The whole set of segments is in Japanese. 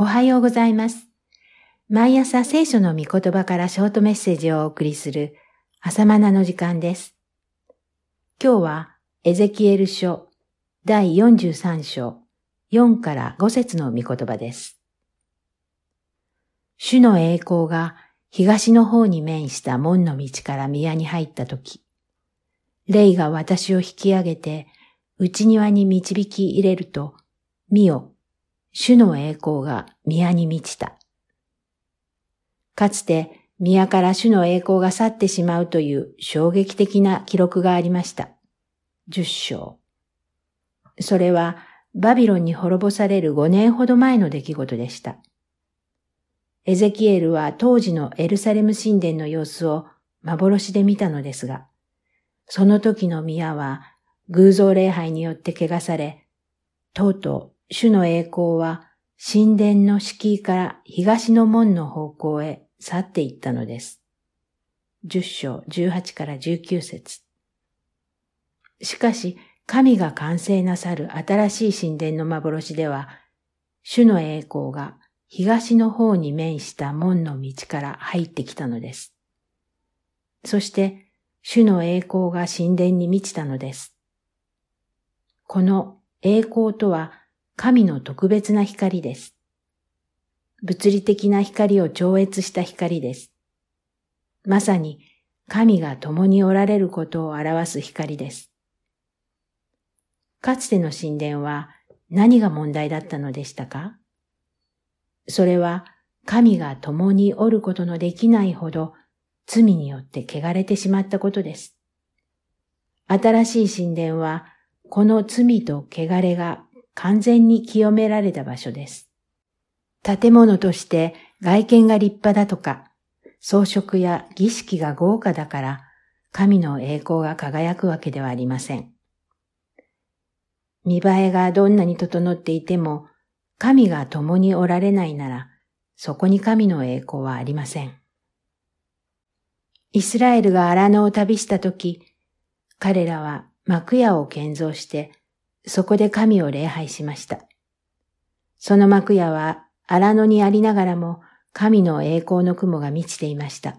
おはようございます。毎朝聖書の御言葉からショートメッセージをお送りする朝マナの時間です。今日はエゼキエル書第43章4から5節の御言葉です。主の栄光が東の方に面した門の道から宮に入ったとき、霊が私を引き上げて内庭に導き入れると、見よ、主の栄光が宮に満ちた。かつて宮から主の栄光が去ってしまうという衝撃的な記録がありました。十章。それはバビロンに滅ぼされる5年ほど前の出来事でした。エゼキエルは当時のエルサレム神殿の様子を幻で見たのですが、その時の宮は偶像礼拝によって汚され、とうとう主の栄光は神殿の敷居から東の門の方向へ去っていったのです。十章十八から十九節しかし、神が完成なさる新しい神殿の幻では、主の栄光が東の方に面した門の道から入ってきたのです。そして、主の栄光が神殿に満ちたのです。この栄光とは神の特別な光です。物理的な光を超越した光です。まさに神が共におられることを表す光です。かつての神殿は何が問題だったのでしたか？それは神が共におることのできないほど罪によって汚れてしまったことです。新しい神殿はこの罪と汚れが完全に清められた場所です。建物として外見が立派だとか、装飾や儀式が豪華だから、神の栄光が輝くわけではありません。見栄えがどんなに整っていても、神が共におられないなら、そこに神の栄光はありません。イスラエルが荒野を旅したとき、彼らは幕屋を建造してそこで神を礼拝しました。その幕屋は荒野にありながらも神の栄光の雲が満ちていました。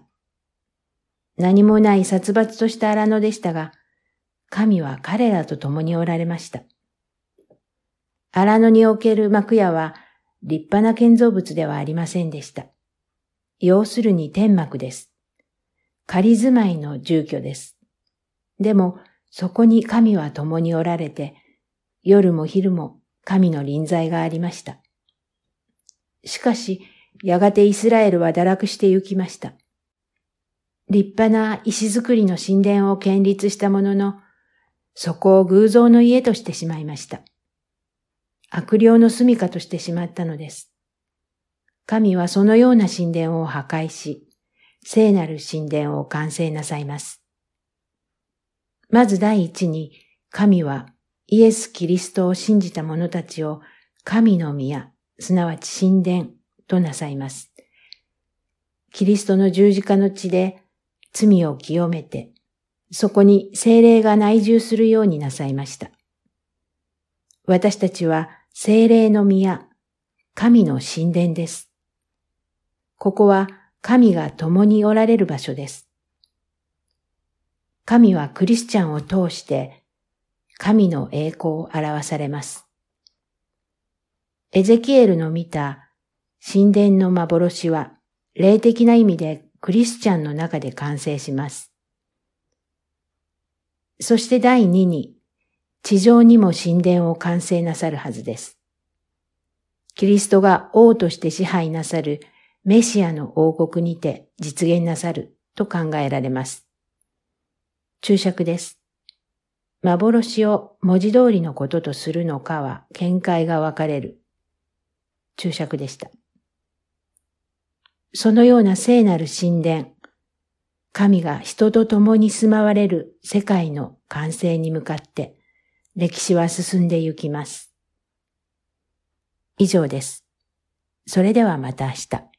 何もない殺伐とした荒野でしたが、神は彼らと共におられました。荒野における幕屋は立派な建造物ではありませんでした。要するに天幕です。仮住まいの住居です。でも、そこに神は共におられて、夜も昼も神の臨在がありました。しかし、やがてイスラエルは堕落して行きました。立派な石造りの神殿を建立したものの、そこを偶像の家としてしまいました。悪霊の住処としてしまったのです。神はそのような神殿を破壊し、聖なる神殿を完成なさいます。まず第一に、神はイエス・キリストを信じた者たちを神の宮、すなわち神殿となさいます。キリストの十字架の地で罪を清めて、そこに精霊が内住するようになさいました。私たちは精霊の宮、神の神殿です。ここは神が共におられる場所です。神はクリスチャンを通して神の栄光を表されます。エゼキエルの見た神殿の幻は霊的な意味でクリスチャンの中で完成します。そして第二に地上にも神殿を完成なさるはずです。キリストが王として支配なさるメシアの王国にて実現なさると考えられます。注釈です。幻を文字通りのこととするのかは見解が分かれる。注釈でした。そのような聖なる神殿、神が人と共に住まわれる世界の完成に向かって歴史は進んでゆきます。以上です。それではまた明日。